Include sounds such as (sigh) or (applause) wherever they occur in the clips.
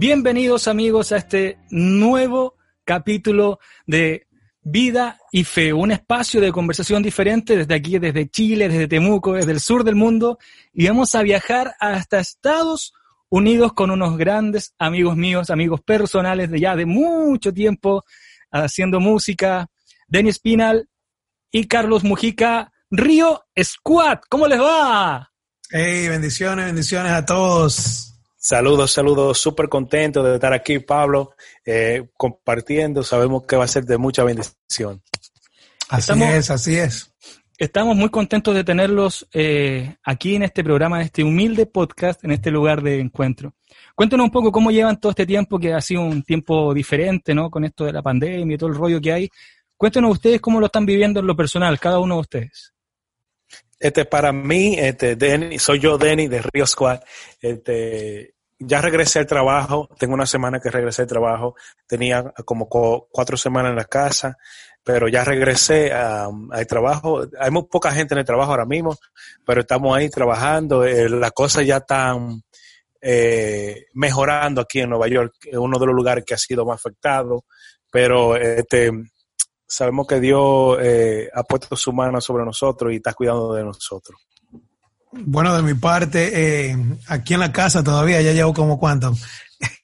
Bienvenidos amigos a este nuevo capítulo de Vida y Fe, un espacio de conversación diferente desde aquí, desde Chile, desde Temuco, desde el sur del mundo, y vamos a viajar hasta Estados Unidos con unos grandes amigos míos, amigos personales de ya de mucho tiempo haciendo música, Denis Spinal y Carlos Mujica, Río Squad, ¿cómo les va? Hey, bendiciones, bendiciones a todos. Saludos, saludos, súper contento de estar aquí, Pablo, eh, compartiendo. Sabemos que va a ser de mucha bendición. Así es, así es. Estamos muy contentos de tenerlos eh, aquí en este programa, en este humilde podcast, en este lugar de encuentro. Cuéntanos un poco cómo llevan todo este tiempo, que ha sido un tiempo diferente, ¿no? Con esto de la pandemia y todo el rollo que hay. Cuéntenos ustedes cómo lo están viviendo en lo personal, cada uno de ustedes. Este, para mí, este, Denny, soy yo, Denny, de Río Squad. Este, ya regresé al trabajo, tengo una semana que regresé al trabajo, tenía como cuatro semanas en la casa, pero ya regresé al trabajo. Hay muy poca gente en el trabajo ahora mismo, pero estamos ahí trabajando. Eh, la cosa ya está eh, mejorando aquí en Nueva York, uno de los lugares que ha sido más afectado, pero este, sabemos que Dios eh, ha puesto su mano sobre nosotros y está cuidando de nosotros. Bueno, de mi parte, eh, aquí en la casa todavía, ya llevo como cuánto,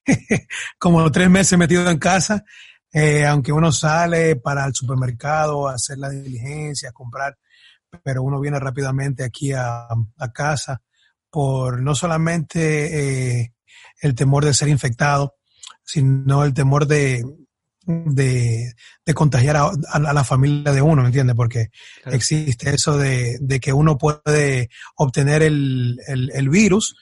(laughs) como tres meses metido en casa, eh, aunque uno sale para el supermercado, a hacer la diligencia, a comprar, pero uno viene rápidamente aquí a, casa por no solamente el temor de ser infectado, sino el temor de, de, de contagiar a, a, la familia de uno, ¿me entiendes? Porque existe eso de, de, que uno puede obtener el, el, el virus,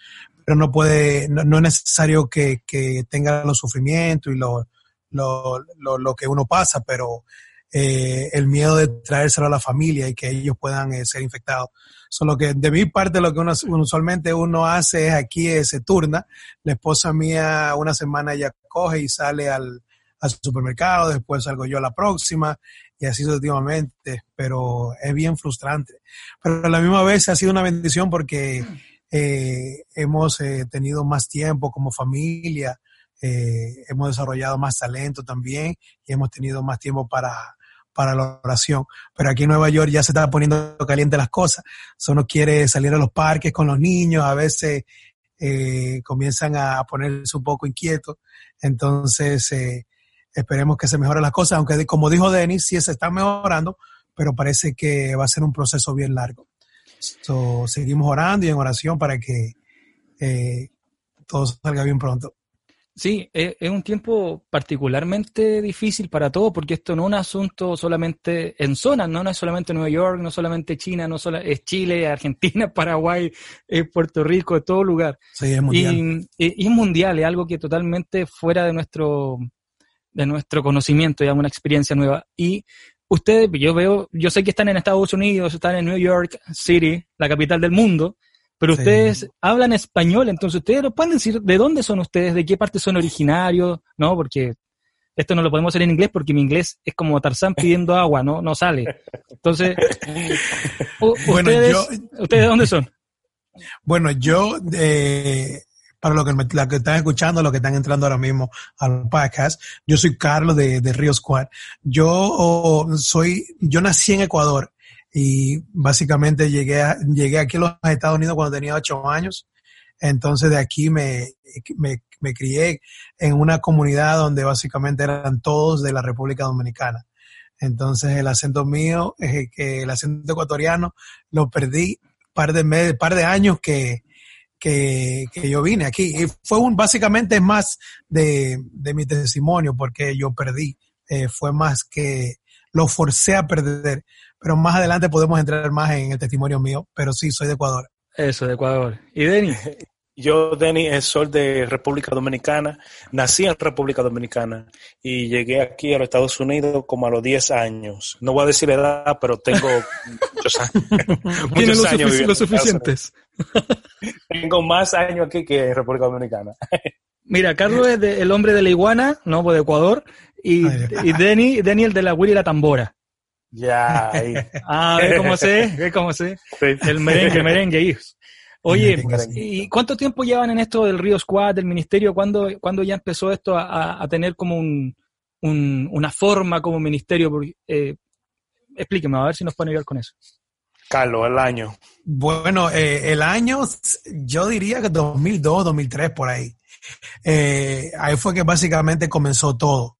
pero no puede, no, es necesario que, que, tenga los sufrimientos y lo, lo, lo, que uno pasa, pero eh, el miedo de traérselo a la familia y que ellos puedan eh, ser infectados. Solo que de mi parte lo que uno, usualmente uno hace es aquí eh, se turna. La esposa mía una semana ya coge y sale al, al supermercado, después salgo yo a la próxima y así sucesivamente, pero es bien frustrante. Pero a la misma vez ha sido una bendición porque eh, hemos tenido más tiempo como familia, eh, hemos desarrollado más talento también y hemos tenido más tiempo para, para la oración. Pero aquí en Nueva York ya se está poniendo caliente las cosas. Solo quiere salir a los parques con los niños, a veces comienzan a ponerse un poco inquietos. Entonces, Esperemos que se mejoren las cosas, aunque como dijo Denis, sí se están mejorando, pero parece que va a ser un proceso bien largo. So, seguimos orando y en oración para que eh, todo salga bien pronto. Sí, es, un tiempo particularmente difícil para todos porque esto no es un asunto solamente en zonas, ¿no? no es solamente Nueva York, no solamente China, no solo, es Chile, (laughs) Argentina, Paraguay, Puerto Rico, de todo lugar. Sí, es mundial. Y, y, es mundial, es algo que totalmente fuera de nuestro de nuestro conocimiento, digamos, una experiencia nueva. Y ustedes, yo veo, yo sé que están en Estados Unidos, están en New York City, la capital del mundo, pero ustedes hablan español, entonces ustedes nos pueden decir de dónde son ustedes, de qué parte son originarios, ¿no? Porque esto no lo podemos hacer en inglés porque mi inglés es como Tarzán pidiendo agua, ¿no? No sale. Entonces, (laughs) ¿ustedes, ¿ustedes de dónde son? Bueno, yo eh, para los que, que están escuchando, los que están entrando ahora mismo al podcast. Yo soy Carlos de, de Río Squad. Yo oh, soy, yo nací en Ecuador y básicamente llegué, a, llegué aquí a los Estados Unidos cuando tenía ocho años. Entonces de aquí me, me, crié en una comunidad donde básicamente eran todos de la República Dominicana. Entonces el acento mío, que el acento ecuatoriano, lo perdí par de par de años que, que, que, yo vine aquí. Y fue un, básicamente más de, de mi testimonio porque yo perdí eh, fue más que lo forcé a perder. Pero más adelante podemos entrar más en el testimonio mío, pero sí, soy de Ecuador. Eso, de Ecuador. ¿Y Denis? (laughs) Yo, Denis, soy de República Dominicana. Nací en República Dominicana y llegué aquí a los Estados Unidos como a los 10 años. No voy a decir la edad, pero tengo (laughs) muchos años. muchos los, años sufic los suficientes. (laughs) tengo más años aquí que en República Dominicana. Mira, Carlos es de, el hombre de la iguana, no, pues de Ecuador, y, y Denny, Denny el de la Willy y la tambora. Ya, ahí. (laughs) Ah, ve cómo sé, ve cómo sé. El merengue, merengue, hijos. Oye, ¿y cuánto tiempo llevan en esto del Río Squad, del ministerio? ¿Cuándo, ¿cuándo ya empezó esto a, a tener como un, un, una forma como ministerio? Eh, explíqueme, a ver si nos pueden ayudar con eso. Carlos, el año. Bueno, eh, el año, yo diría que 2002, 2003, por ahí. Eh, ahí fue que básicamente comenzó todo.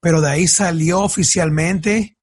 Pero de ahí salió oficialmente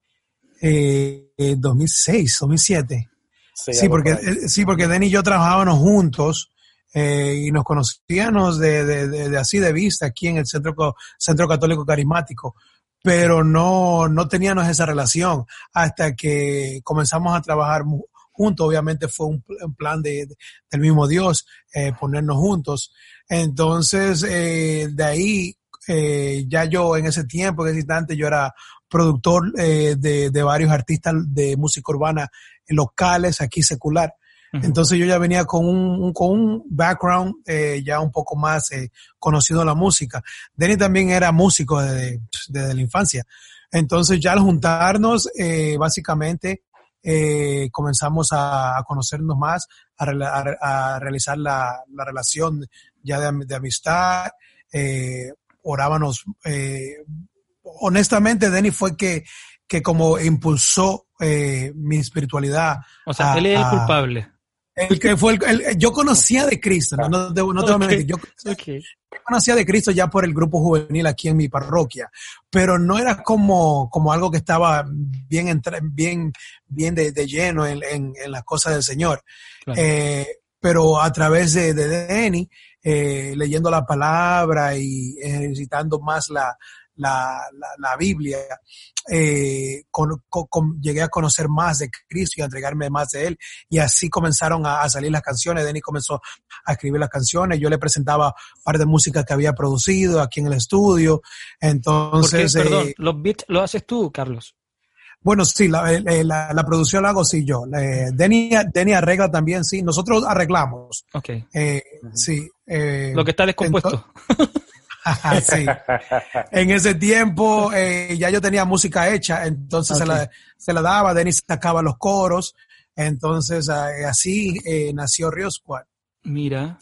eh, 2006, 2007. Sí, porque, eh, sí, porque Denny y yo trabajábamos juntos eh, y nos conocíamos de, de, de, así de vista aquí en el Centro, Centro Católico Carismático, pero no, no teníamos esa relación hasta que comenzamos a trabajar juntos. Obviamente fue un, un plan de, del mismo Dios eh, ponernos juntos. Entonces, eh, de ahí, eh, ya yo en ese tiempo, en ese instante, yo era productor eh, de, de, varios artistas de música urbana locales, aquí secular. Uh -huh. Entonces yo ya venía con un, un con un background eh, ya un poco más eh, conocido en la música. Denny también era músico desde, desde la infancia. Entonces ya al juntarnos, eh, básicamente eh, comenzamos a, a, conocernos más, a, a, a realizar la, la, relación ya de, de amistad, eh, orábamos. Eh, honestamente, Denny fue que, que como impulsó eh, mi espiritualidad. O sea, él es el culpable. El que fue el, el, yo conocía de Cristo, no, no, no, no te voy a mentir, yo, okay. yo, conocía de Cristo ya por el grupo juvenil aquí en mi parroquia, pero no era como, como algo que estaba bien, bien, bien de, de lleno en, en, en, las cosas del Señor. Claro. Eh, pero a través de, de Denny, eh, leyendo la palabra y ejercitando más la, la, la, la Biblia, eh, con, con, con, llegué a conocer más de Cristo y a entregarme más de Él. Y así comenzaron a, a salir las canciones. Denny comenzó a escribir las canciones. Yo le presentaba par de música que había producido aquí en el estudio. Entonces. Porque, perdón, eh, los beats lo haces tú, Carlos. Bueno, sí, la, eh, la, la, producción la hago sí yo. Eh, Denny, Denny arregla también, sí. Nosotros arreglamos. Ok. Eh. Sí. Eh, Lo que está descompuesto. (laughs) sí. En ese tiempo eh, ya yo tenía música hecha, entonces okay. se, la, se, la, daba, Denis sacaba los coros, entonces eh, así eh, nació Rio Squad. Mira,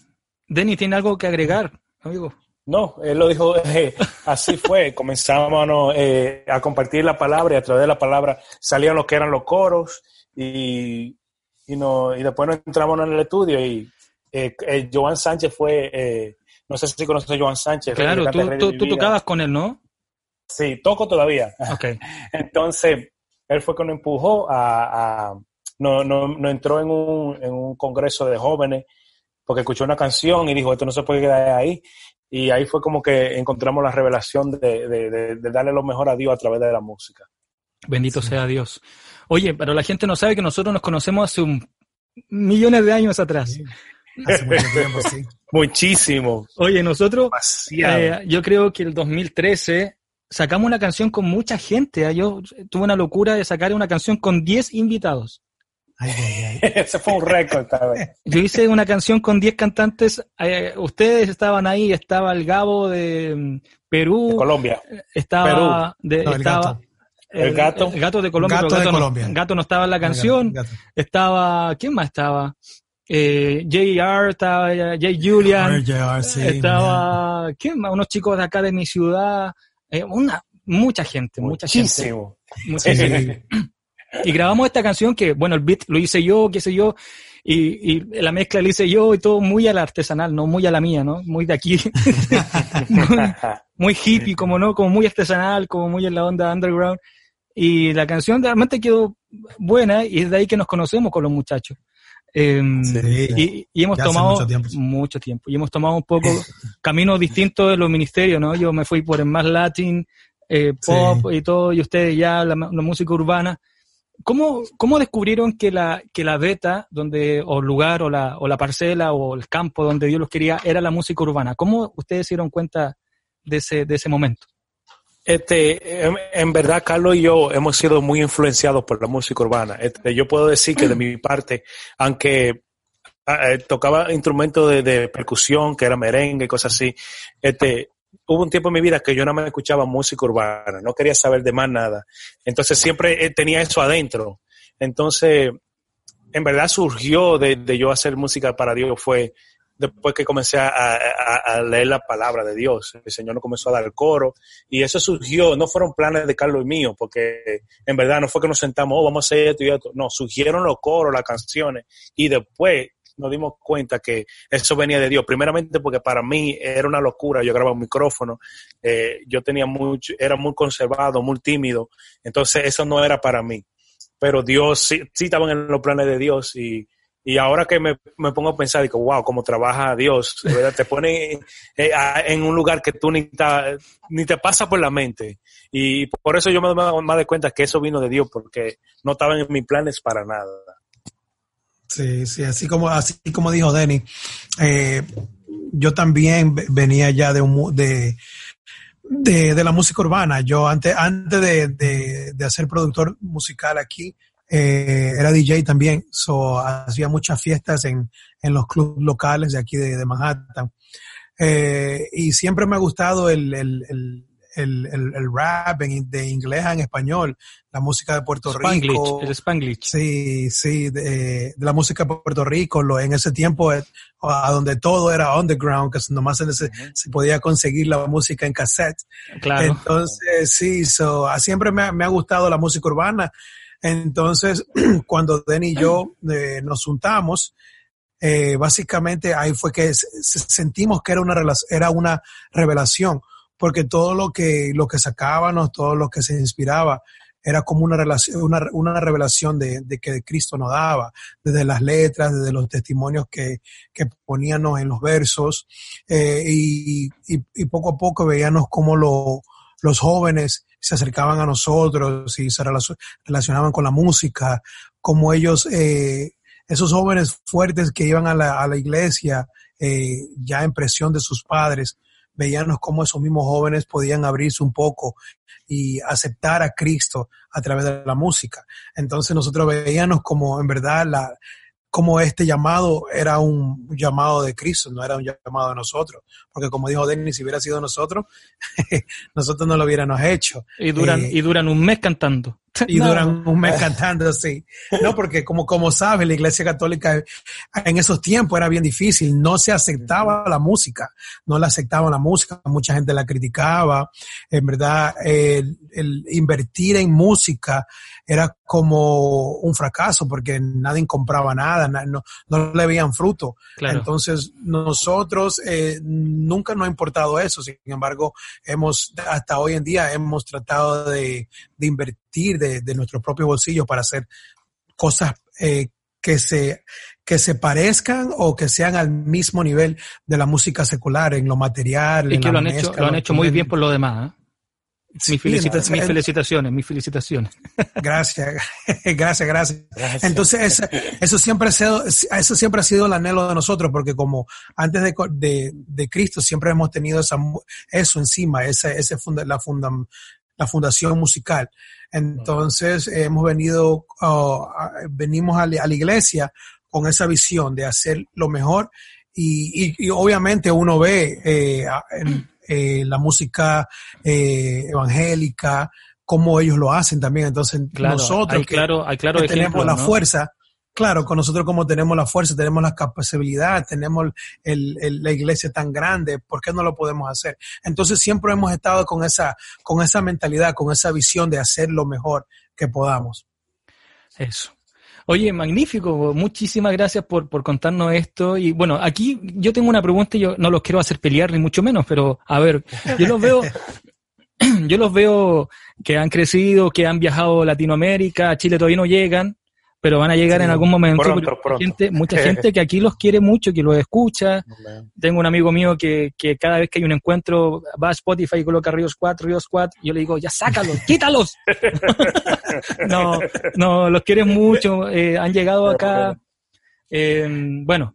Denis, ¿tiene algo que agregar, amigo? No, él lo dijo, (laughs) eh, así fue, comenzamos eh, a compartir la palabra y a través de la palabra salían lo que eran los coros y, y, no, y después nos entramos en el estudio y eh, eh, Joan Sánchez fue, eh, no sé si conoces a Joan Sánchez. Claro, tú, tú, tú, tocabas con él, ¿no? Sí, toco todavía. Okay. (laughs) Entonces, él fue que nos empujó a, a no, no, no, entró en un, en un congreso de jóvenes porque escuchó una canción y dijo, esto no se puede quedar ahí. Y ahí fue como que encontramos la revelación de, de, de, de darle lo mejor a Dios a través de la música. Bendito sí. sea Dios. Oye, pero la gente no sabe que nosotros nos conocemos hace un millones de años atrás. Sí. Hace mucho tiempo, sí. (laughs) Muchísimo. Oye, nosotros, eh, yo creo que el 2013 sacamos una canción con mucha gente. ¿eh? Yo tuve una locura de sacar una canción con 10 invitados. Ay, ay, ay. (laughs) Ese fue un récord, vez. Yo hice una canción con 10 cantantes. Eh, ustedes estaban ahí, estaba el Gabo de mm, Perú. De Colombia. Estaba. Perú. De, no, el estaba gato. El, gato. El gato de Colombia. Gato, gato, de no, Colombia. gato no estaba en la canción. Gato, estaba. ¿Quién más estaba? Eh, JR, estaba Jay Julian. JR, sí, estaba. Man. ¿Quién más? Unos chicos de acá de mi ciudad. Eh, una, mucha gente, mucha Muchísimo. gente. Muchísimo. (clears throat) Y grabamos esta canción que, bueno, el beat lo hice yo, qué sé yo, y, y, la mezcla la hice yo y todo muy a la artesanal, no muy a la mía, ¿no? Muy de aquí. (laughs) muy, muy, hippie, como no, como muy artesanal, como muy en la onda underground. Y la canción realmente quedó buena y es de ahí que nos conocemos con los muchachos. Eh, sí, y, y, hemos tomado mucho tiempo. mucho tiempo. Y hemos tomado un poco caminos distintos de los ministerios, ¿no? Yo me fui por el más latín, eh, pop y todo, y ustedes ya la, música urbana. ¿Cómo, ¿Cómo, descubrieron que la, que la beta, donde, o lugar, o la, o la parcela, o el campo donde Dios los quería, era la música urbana? ¿Cómo ustedes se dieron cuenta de ese, de ese momento? Este, en, verdad, Carlos y yo hemos sido muy influenciados por la música urbana. Este, yo puedo decir que de mi parte, aunque ah, eh, tocaba instrumentos de, percusión, que era merengue y cosas así, este, hubo un tiempo en mi vida que yo no me escuchaba música urbana, no quería saber de más nada. Entonces siempre eh, tenía eso adentro. Entonces, en verdad surgió de, de yo hacer música para Dios fue después que comencé a, leer la palabra de Dios. El Señor nos comenzó a dar el coro y eso surgió, no fueron planes de Carlos y mío, porque en verdad no fue que nos sentamos, oh, vamos a hacer esto y esto. No, surgieron los coros, las canciones y después nos dimos cuenta que eso venía de Dios. Primeramente porque para mí era una locura. Yo grababa un micrófono, eh, yo tenía mucho, era muy conservado, muy tímido. Entonces eso no era para mí. Pero Dios sí, sí en los planes de Dios y y ahora que me, pongo a pensar, digo, wow, cómo trabaja Dios, te pone en un lugar que tú ni, ni te pasa por la mente. Y por eso yo me doy más de cuenta que eso vino de Dios, porque no estaban en mis planes para nada. Sí, sí, así como, así como dijo Denny, eh, yo también venía ya de, un, de, de, la música urbana. Yo antes, antes de, de, de hacer productor musical aquí, eh, era DJ también, so, hacía muchas fiestas en, en los clubes locales de aquí de, Manhattan. Eh, y siempre me ha gustado el, el, el rap de inglés en español, la música de Puerto Rico. El Spanglish. Sí, sí, de, la música de Puerto Rico, lo, en ese tiempo eh, a donde todo era underground, que nomás se, se podía conseguir la música en cassette. Claro. Entonces, sí, so, siempre me, me ha gustado la música urbana. Entonces, (clears throat) cuando Den y yo eh, nos juntamos, eh, básicamente ahí fue que sentimos que era una, era una revelación, porque todo lo que, lo que sacábamos, todo lo que se inspiraba, era como una, relación, una, una revelación de, de, que Cristo nos daba, desde las letras, desde los testimonios que, que poníamos en los versos, eh, y, y, poco a poco veíamos cómo lo, los jóvenes se acercaban a nosotros y se relacionaban con la música, como ellos, eh, esos jóvenes fuertes que iban a la, a la iglesia eh, ya en presión de sus padres, veíamos cómo esos mismos jóvenes podían abrirse un poco y aceptar a Cristo a través de la música. Entonces nosotros veíamos como en verdad la, como este llamado era un llamado de Cristo, no era un llamado de nosotros. Porque como dijo Denis, si hubiera sido nosotros, (laughs) nosotros no lo hubiéramos hecho. Y duran, eh, y duran un mes cantando. (laughs) Y duran un mes cantando, sí. No, porque como, como sabes, la iglesia católica en esos tiempos era bien difícil, no se aceptaba la música, no la aceptaban la música, mucha gente la criticaba. En verdad, el, el invertir en música era como un fracaso porque nadie compraba nada, no, no le veían fruto. Entonces, nosotros eh, nunca nos ha importado eso, sin embargo, hemos, hasta hoy en día hemos tratado de, de invertir de, de nuestro propio bolsillo para hacer cosas eh, que se, que se parezcan o que sean al mismo nivel de la música secular en lo material. Y que lo han, hecho, lo han hecho muy bien por lo demás. ¿eh? mis, felicitaciones, mis felicitaciones. (laughs) (laughs) Gracias, gracias, gracias. Entonces, eso, siempre ha sido, eso siempre ha sido el anhelo de nosotros, porque como antes de, de, Cristo siempre hemos tenido esa, eso encima, ese, ese funda, la, funda, la fundación musical. Entonces, hemos venido, oh, venimos a la, iglesia con esa visión de hacer lo mejor y, y, obviamente uno ve eh, en, eh, la música eh, evangélica, cómo ellos lo hacen también. Entonces, nosotros que, claro, claro tenemos la fuerza, claro, con nosotros como tenemos la fuerza, tenemos la capacidad, tenemos la iglesia tan grande, ¿por qué no lo podemos hacer? Entonces siempre hemos estado con esa, con esa mentalidad, con esa visión de hacer lo mejor que podamos. Eso. Oye, magnífico. Muchísimas gracias por, por contarnos esto. Y bueno, aquí yo tengo una pregunta y yo no los quiero hacer pelear ni mucho menos, pero a ver, yo los veo, (clears throat) yo los veo que han crecido, que han viajado a Latinoamérica, a Chile todavía no llegan, pero van a llegar Sí, en algún momento. pronto, pronto. Gente, mucha (laughs) gente que aquí los quiere mucho, que los escucha. Tengo un amigo mío que, que cada vez que hay un encuentro va a Spotify y coloca Río Squad, Río Squad. Yo le digo, ya sácalos, (laughs) quítalos. (laughs) no, no, los quieren mucho. eh, han llegado acá. eh, bueno,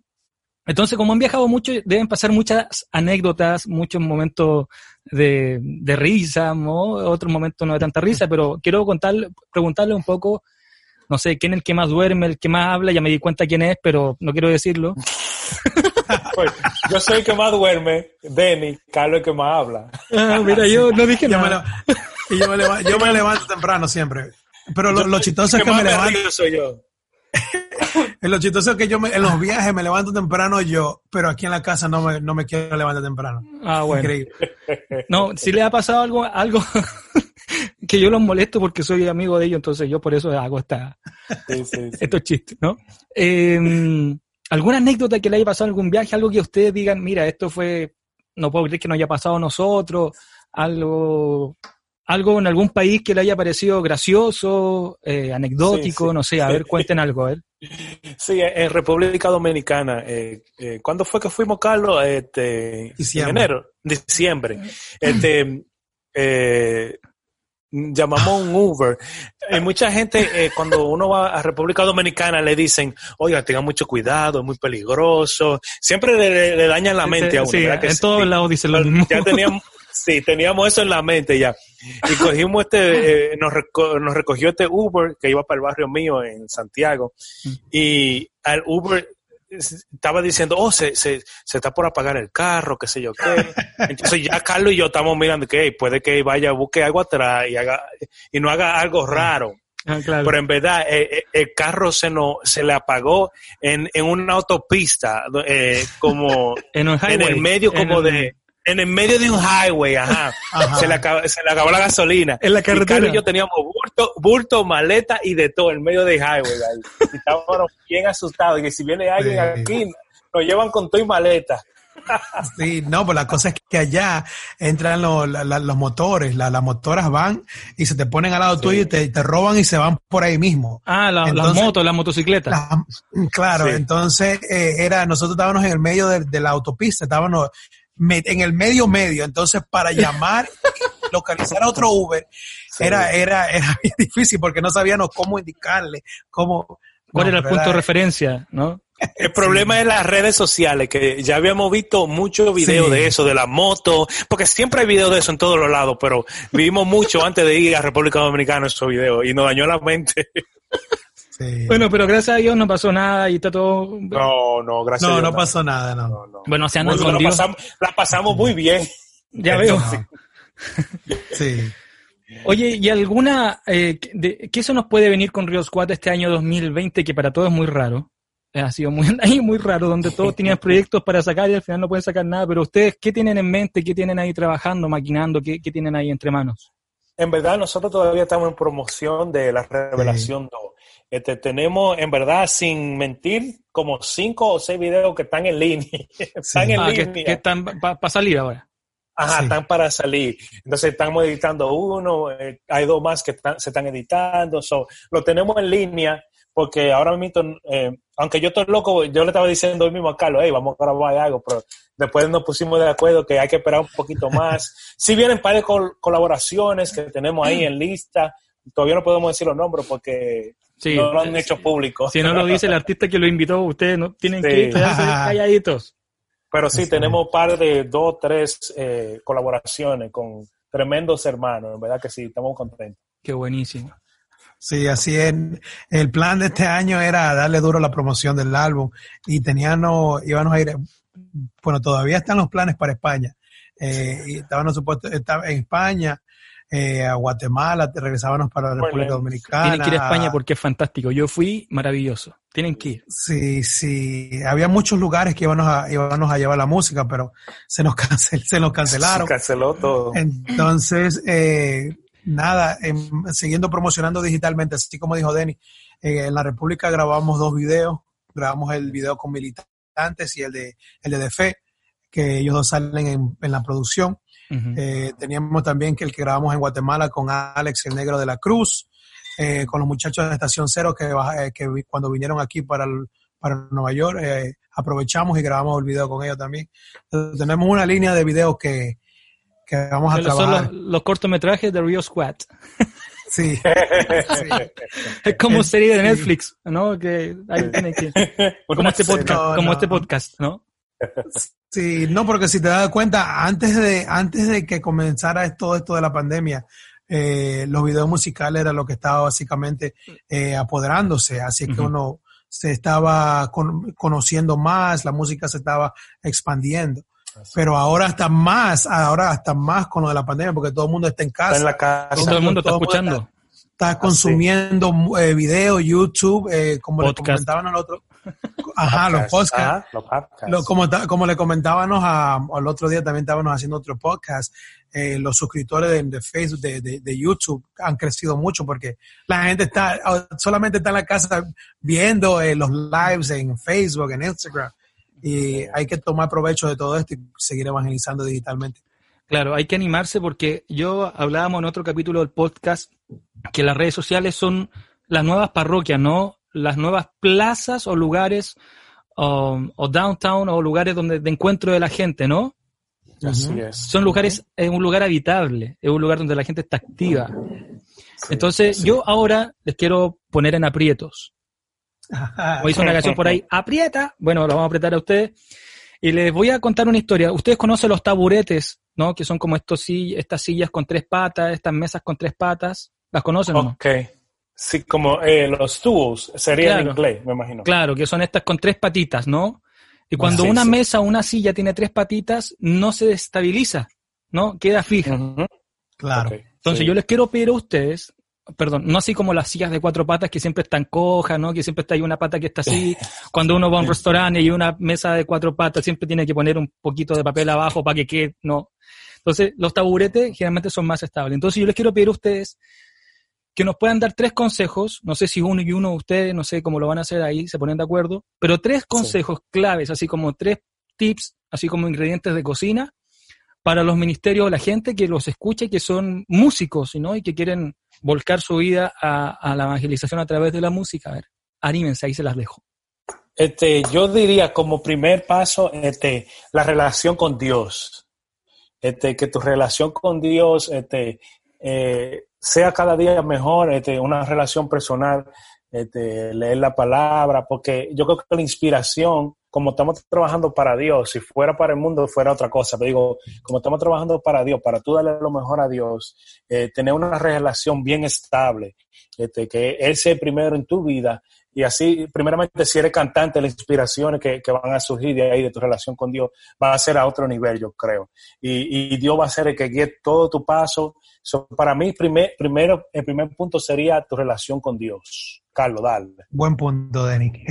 entonces como han viajado mucho, deben pasar muchas anécdotas, muchos momentos de, de risa, ¿no? otros momentos no de tanta risa, pero quiero contarle, preguntarle un poco, no sé, quién es el que más duerme, el que más habla, ya me di cuenta quién es, pero no quiero decirlo. (laughs) Pues, yo soy el que más duerme, Denny, Carlos el que más habla. Ah, mira, yo no dije (laughs) Yo me, nada. y (laughs) yo, me leva- yo me levanto temprano siempre. Pero lo, lo chistoso es que me levanto, soy yo. lo chistoso es que yo me- en los viajes me levanto temprano yo, pero aquí en la casa no me, no me quiero levantar temprano. Ah, bueno. Increíble. No, si le ha pasado algo, algo (laughs) que yo los molesto porque soy amigo de ellos, entonces yo por eso hago esta, Sí, sí, sí. estos chistes, ¿no? Eh, ¿Alguna anécdota que le haya pasado en algún viaje? Algo que ustedes digan, mira, esto fue, no puedo creer que nos haya pasado a nosotros, algo, algo en algún país que le haya parecido gracioso, eh, anecdótico, Sí, sí, no sé, a ver, cuenten algo, a ver. (laughs) Sí, en República Dominicana. Eh, eh, ¿Cuándo fue que fuimos, Carlos? Este, Diciembre. En enero, diciembre. Este, eh, llamamos un Uber. Hay mucha gente, eh, cuando uno va a República Dominicana, le dicen, oiga, tenga mucho cuidado, es muy peligroso. Siempre le, le- dañan la mente a uno. Sí, ¿verdad que en sí? todos lados dicen lo mismo. Ya teníamos, sí, teníamos eso en la mente ya. Y cogimos este, eh, nos, reco- nos recogió este Uber que iba para el barrio mío en Santiago. Y al Uber estaba diciendo, oh, se, se, se está por apagar el carro, qué sé yo qué. (laughs) Entonces ya Carlos y yo estamos mirando que hey, puede que vaya, busque algo atrás y haga, y no haga algo raro. Ah, claro. Pero en verdad, eh, eh, el carro se, no, se le apagó en, en una autopista, eh, como (laughs) en, el medio en como el- de en el medio de un highway, ajá. Ajá. Se, le acabó, se le acabó la gasolina. En la carretera. Carlos y yo teníamos bulto, bulto, maleta y de todo en medio del highway. ahí. Y estábamos (laughs) bien asustados. Y que si viene alguien Sí. aquí, nos llevan con todo y maleta. (laughs) Sí, no, pues la cosa es que allá entran los, la- la- los motores, la- las motoras van y se te ponen al lado tuyo y te, te roban y se van por ahí mismo. Ah, la- las motos, las motocicletas. La- claro, Sí. entonces eh, era, nosotros estábamos en el medio de, de la autopista, estábamos en el medio medio, entonces para (laughs) llamar, y localizar a otro Uber, Sí. era, era, era (laughs) bien difícil porque no sabíamos cómo indicarle, cómo... ¿Cuál no, era el punto de referencia, no? El problema es las redes sociales, que ya habíamos visto muchos videos Sí. de eso, de la moto, porque siempre hay videos de eso en todos los lados, pero vimos mucho antes de ir a República Dominicana esos videos y nos dañó la mente. (laughs) Sí. Bueno, pero gracias a Dios no pasó nada y está todo... No, no, gracias a no, Dios, no pasó nada, no. No, no. Bueno, se han escondido. pasamos, la pasamos muy bien. (laughs) Ya veo. No. Sí. Oye, ¿y alguna... Eh, de, ¿Qué eso nos puede venir con Ríos 4 este año 2020 que para todos es muy raro? Eh, Ha sido muy, (laughs) ahí muy raro, donde todos (laughs) tenían proyectos para sacar y al final no pueden sacar nada, pero ustedes, ¿qué tienen en mente? ¿Qué tienen ahí trabajando, maquinando? ¿Qué, qué tienen ahí entre manos? En verdad, nosotros todavía estamos en promoción de la Revelación 2. Este, tenemos, en verdad, sin mentir, como cinco o seis videos que están en línea. (laughs) están en Ah, línea. que están para salir ahora. Ajá, Sí. están para salir. Entonces estamos editando uno, eh, hay dos más que están- se están editando. So, lo tenemos en línea porque ahora mismo, eh, aunque yo estoy loco, yo le estaba diciendo hoy mismo a Carlos, hey, vamos a grabar algo, pero después nos pusimos de acuerdo que hay que esperar un poquito más. (laughs) Si vienen par de col- colaboraciones que tenemos ahí (clears throat) en lista, todavía no podemos decir los nombres porque Sí. no lo han hecho público. Si no lo dice el artista que lo invitó, ustedes no tienen Sí. que quedarse calladitos. Pero sí, tenemos par de dos, tres eh, colaboraciones con tremendos hermanos, en verdad que sí, estamos contentos. Qué buenísimo. Sí, así es. El plan de este año era darle duro a la promoción del álbum y teníamos, íbamos a ir, bueno, todavía están los planes para España. Eh, y estábamos supuestos, estaba en España, eh, a Guatemala, te- regresábamos para la República. Dominicana. Tienen que ir a España porque es fantástico. Yo fui maravilloso. Tienen que ir. Sí, sí. Había muchos lugares que íbamos a, íbamos a llevar la música, pero se nos, (laughs) cancel, se nos cancelaron. Se canceló todo. Entonces, eh, nada, em, siguiendo promocionando digitalmente, así como dijo Denny, eh, en la República grabamos dos videos, grabamos el video con militantes y el de el de Defe, que ellos dos salen en, en la producción. Eh, teníamos también que el que grabamos en Guatemala con Alex el Negro de la Cruz. eh, con los muchachos de Estación Cero que, eh, que cuando vinieron aquí para, para Nueva York, eh, aprovechamos y grabamos el video con ellos también. Entonces, tenemos una línea de videos que, que vamos a trabajar. Son los, cortometrajes de Rio Squad. (laughs) Sí. Es como serie de Netflix, ¿no? Que. (laughs) Como este podcast, como este podcast, ¿no? Sí, no, porque si te das cuenta, antes de, antes de que comenzara todo esto de la pandemia, eh, los videos musicales era lo que estaba básicamente eh, apoderándose, así que uno se estaba conociendo más, la música se estaba expandiendo. Pero ahora está más, ahora hasta más con lo de la pandemia, porque todo el mundo está en casa. en la casa. Todo, el mundo está escuchando. Está, consumiendo eh, video, YouTube, eh, como le comentaban al otro. Ajá, los podcasts. los como, como, le comentábamos al otro día, también estábamos haciendo otro podcast. Eh, los suscriptores de, Facebook, de, de, YouTube, han crecido mucho porque la gente está solamente está en la casa viendo eh, los lives en Facebook, en Instagram. Y hay que tomar provecho de todo esto y seguir evangelizando digitalmente. Claro, hay que animarse porque yo hablábamos en otro capítulo del podcast que las redes sociales son las nuevas parroquias, ¿no? Las nuevas plazas o lugares o, downtown o lugares donde de encuentro de la gente, ¿no? Así es. Son lugares, es un lugar habitable, es un lugar donde la gente está activa. Entonces, yo ahora les quiero poner en aprietos. (laughs) O hizo una canción por ahí, aprieta. Bueno, lo vamos a apretar a ustedes. Y les voy a contar una historia. Ustedes conocen los taburetes, ¿no? Que son como estos, estas sillas con tres patas, estas mesas con tres patas. ¿Las conocen o no? Sí, como eh, los tools, sería en inglés, me imagino. Claro, que son estas con tres patitas, ¿no? Y cuando una mesa o una silla tiene tres patitas, no se estabiliza, ¿no? Queda fija. Claro. Entonces yo les quiero pedir a ustedes perdón, no así como las sillas de cuatro patas que siempre están cojas, ¿no? Que siempre está ahí una pata que está así. (laughs) Cuando uno va a un restaurante y hay una mesa de cuatro patas, siempre tiene que poner un poquito de papel abajo para que quede, no. Entonces, los taburetes generalmente son más estables. Entonces, yo les quiero pedir a ustedes que nos puedan dar tres consejos, no sé si uno y uno de ustedes, no sé cómo lo van a hacer ahí, se ponen de acuerdo, pero tres consejos claves, así como tres tips, así como ingredientes de cocina, para los ministerios, la gente que los escucha y que son músicos, ¿no? Y que quieren volcar su vida a, la evangelización a través de la música. A ver, anímense, ahí se las dejo. Este, yo diría como primer paso, este, la relación con Dios. Este, que tu relación con Dios, este, eh, sea cada día mejor, este, una relación personal, este, leer la palabra, porque yo creo que la inspiración como estamos trabajando para Dios, si fuera para el mundo fuera otra cosa, pero digo, como estamos trabajando para Dios, para tú darle lo mejor a Dios, eh, tener una relación bien estable, este, que Él sea primero en tu vida, y así, primeramente, si eres cantante, las inspiraciones que, que, van a surgir de ahí, de tu relación con Dios, va a ser a otro nivel, yo creo. Y, y Dios va a ser el que guíe todo tu paso. para mí, primer, primero, el primer punto sería tu relación con Dios. Carlos, dale. Buen punto, Denis. (laughs)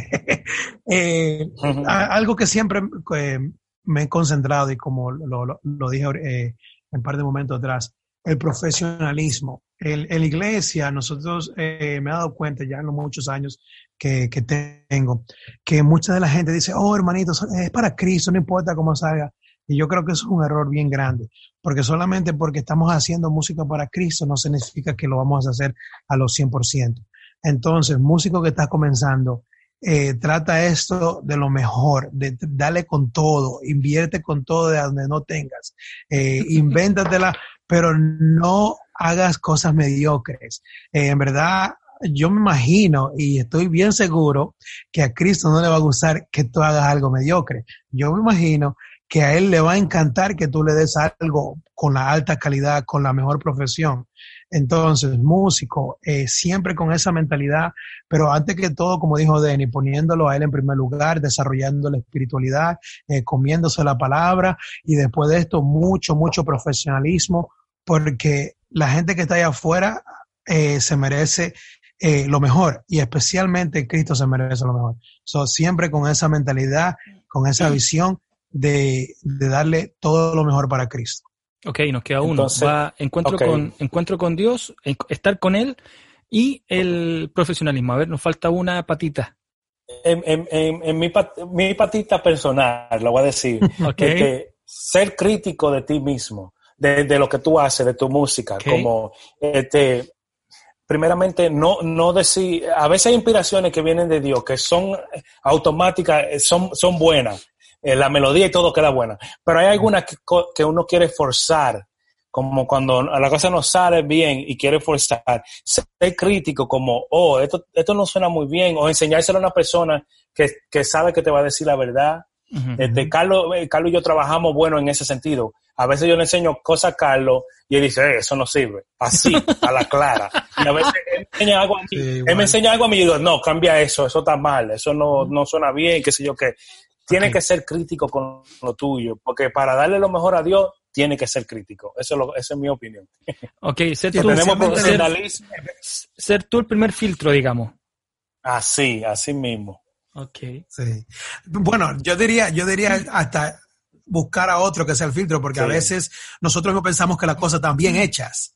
Eh, algo que siempre eh, me he concentrado y como lo, lo, dije eh, en un par de momentos atrás, el profesionalismo. En la iglesia, nosotros me he dado cuenta ya en los muchos años que, que, tengo, que mucha de la gente dice, oh hermanito, es para Cristo, no importa cómo salga. Y yo creo que eso es un error bien grande, porque solamente porque estamos haciendo música para Cristo no significa que lo vamos a hacer a los 100%. Entonces, músico que está comenzando, eh, trata esto de lo mejor, de, dale con todo, invierte con todo de donde no tengas, eh, (laughs) invéntatela, pero no hagas cosas mediocres. Eh, en verdad, yo me imagino y estoy bien seguro que a Cristo no le va a gustar que tú hagas algo mediocre. Yo me imagino que a Él le va a encantar que tú le des algo con la alta calidad, con la mejor profesión. Entonces, músico, eh, siempre con esa mentalidad, pero antes que todo, como dijo Denny, poniéndolo a él en primer lugar, desarrollando la espiritualidad, eh, comiéndose la palabra y después de esto, mucho, mucho profesionalismo, porque la gente que está allá afuera eh, se merece lo mejor y especialmente Cristo se merece lo mejor. So, siempre con esa mentalidad, con esa visión de, de darle todo lo mejor para Cristo. Ok, nos queda uno. Va encuentro, con, encuentro con Dios, estar con Él y el profesionalismo. A ver, nos falta una patita. En, en, en, mi, mi, patita personal, lo voy a decir. (laughs) Okay. ser crítico de ti mismo, de, de, lo que tú haces, de tu música. Como, este, primeramente, no, no decir, a veces hay inspiraciones que vienen de Dios, que son automáticas, eh, son, son buenas, eh, la melodía y todo queda buena, pero hay algunas que, que uno quiere forzar, como cuando la cosa no sale bien y quiere forzar, ser crítico como, oh, esto, esto no suena muy bien, o enseñárselo a una persona que, que sabe que te va a decir la verdad. Este, Carlos, eh, Carlos y yo trabajamos bueno en ese sentido. A veces yo le enseño cosas a Carlos y él dice, eh, eso no sirve. Así, a la clara. Y a veces él me enseña algo a mí, él me enseña algo a mí y digo, no, cambia eso, eso está mal, eso no, no suena bien, qué sé yo qué. Tiene que ser crítico con lo tuyo, porque para darle lo mejor a Dios, tiene que ser crítico. Eso es, lo, esa es mi opinión. Ok, ser tú, ser, ser tú el primer filtro, digamos. Así, así mismo. Ok. Sí. Bueno, yo diría, yo diría hasta buscar a otro que sea el filtro, porque a veces nosotros no pensamos que las cosas están bien hechas.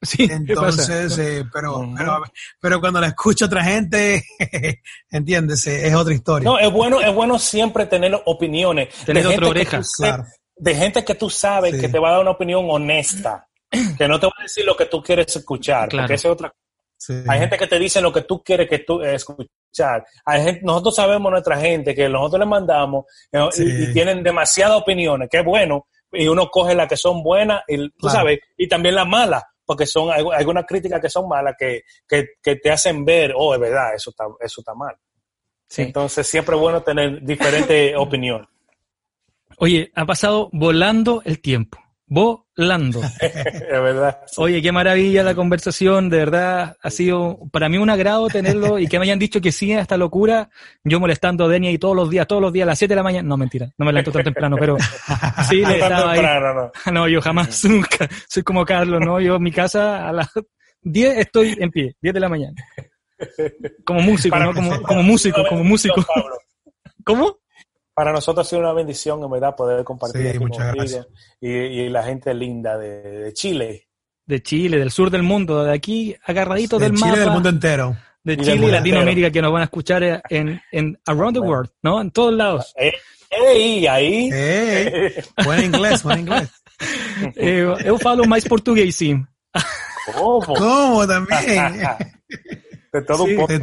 Sí, entonces, eh, pero, pero, pero, cuando la escucha otra gente, (laughs) entiendes, es otra historia. No, es bueno, es bueno siempre tener opiniones. Tener otra oreja, claro de gente que tú sabes que te va a dar una opinión honesta, que no te va a decir lo que tú quieres escuchar, porque esa es otra Hay gente que te dice lo que tú quieres que tú eh, escuchar. Hay gente, nosotros sabemos nuestra gente que nosotros le mandamos eh, y, tienen demasiadas opiniones, que es bueno, y uno coge las que son buenas, y, tú sabes, y también las malas, porque son hay, algunas críticas que son malas que, que, te hacen ver, oh, es verdad, eso está, eso está mal. Entonces siempre es bueno tener diferentes (laughs) opiniones. Oye, ha pasado volando el tiempo. Volando. (laughs) es verdad. Oye, qué maravilla la conversación, de verdad, ha sido para mí un agrado tenerlo y que me hayan dicho que sí a esta locura, yo molestando a Denia y todos los días, todos los días a las 7 de la mañana, no mentira, no me levanto tan temprano, pero sí le estaba ahí. No. (laughs) no, yo jamás, (laughs) nunca, soy como Carlos, no, yo en mi casa a las 10 estoy en pie, 10 de la mañana. Como músico, ¿no? Como, como músico, como músico. ¿Cómo? Para nosotros ha sido una bendición, en verdad, poder compartir aquí contigo y, la gente linda de, Chile. De Chile, del sur del mundo, de aquí agarradito del Chile, del mundo entero. De Chile y Latinoamérica, que nos van a escuchar en, en Around the World, ¿no? En todos lados. Eh, ¡Ey! Ahí. (laughs) buen inglés, buen inglés. (laughs) eh, eu falo mais português, sim. ¿Cómo? ¿Cómo también? (laughs) De todo un poco.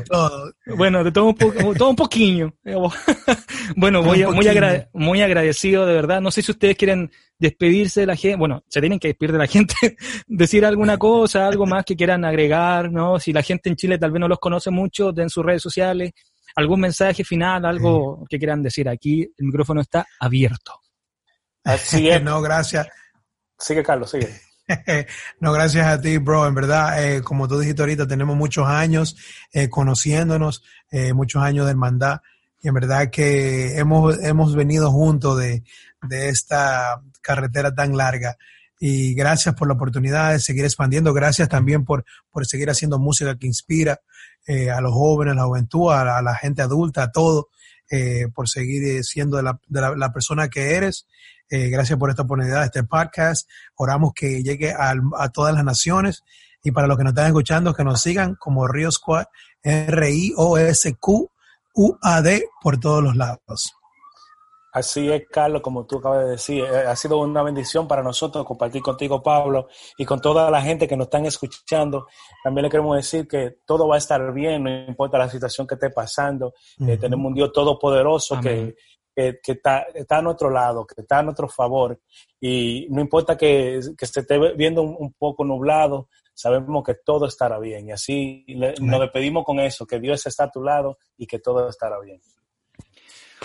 Bueno, de todo un, poco, (laughs) todo un poquillo. (laughs) bueno, muy, muy, agradecido, de verdad. No sé si ustedes quieren despedirse de la gente. Bueno, se tienen que despedir de la (laughs) gente. decir alguna cosa, algo más que quieran agregar, ¿no? Si la gente en Chile tal vez no los conoce mucho, den sus redes sociales. Algún mensaje final, algo que quieran decir. Aquí el micrófono está abierto. Así es. no, gracias. Sigue, Carlos, sigue. (laughs) no, gracias a ti, bro. En verdad, eh, como tú dijiste ahorita, tenemos muchos años eh, conociéndonos, eh, muchos años de hermandad. Y en verdad que hemos, hemos venido juntos de, de esta carretera tan larga. Y gracias por la oportunidad de seguir expandiendo. Gracias también por, por seguir haciendo música que inspira a los jóvenes, a la juventud, a la, gente adulta, a todo. Por seguir siendo la, de la persona que eres eh, gracias por esta oportunidad, este podcast. Oramos que llegue a, todas las naciones y para los que nos están escuchando, que nos sigan como Río Squad, R-I-O-S-Q-U-A-D por todos los lados. Así es, Carlos, como tú acabas de decir, eh, ha sido una bendición para nosotros compartir contigo, Pablo, y con toda la gente que nos están escuchando. También le queremos decir que todo va a estar bien, no importa la situación que esté pasando. Eh, tenemos un Dios todopoderoso que, que, está, está, a nuestro lado, que está a nuestro favor. Y no importa que, que se esté viendo un, poco nublado, sabemos que todo estará bien. Y así nos despedimos con eso, que Dios está a tu lado y que todo estará bien.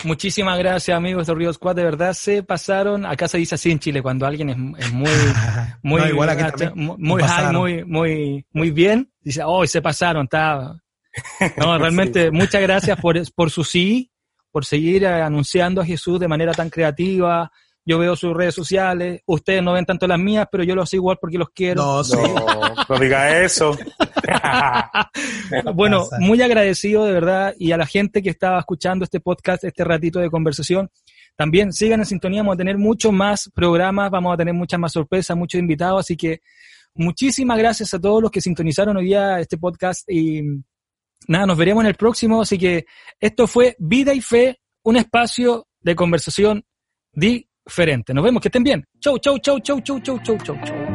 Muchísimas gracias, amigos de Río Squad. De verdad se pasaron. Acá se dice así en Chile, cuando alguien es, muy, (laughs) muy, muy, muy, muy, muy bien, dice, oh, se pasaron, está. (laughs) No, realmente, muchas gracias por, por su sí, por seguir eh, anunciando a Jesús de manera tan creativa. Yo veo sus redes sociales, ustedes no ven tanto las mías, pero yo los sigo igual porque los quiero. No, no, diga eso. (laughs) bueno, muy agradecido de verdad y a la gente que estaba escuchando este podcast, este ratito de conversación. También sigan en sintonía, vamos a tener muchos más programas, vamos a tener muchas más sorpresas, muchos invitados, así que muchísimas gracias a todos los que sintonizaron hoy día este podcast y nada, nos veremos en el próximo. Así que esto fue Vida y Fe, un espacio de conversación diferente. Nos vemos, que estén bien. Chau, chau, chau, chau, chau, chau, chau, chau, chau.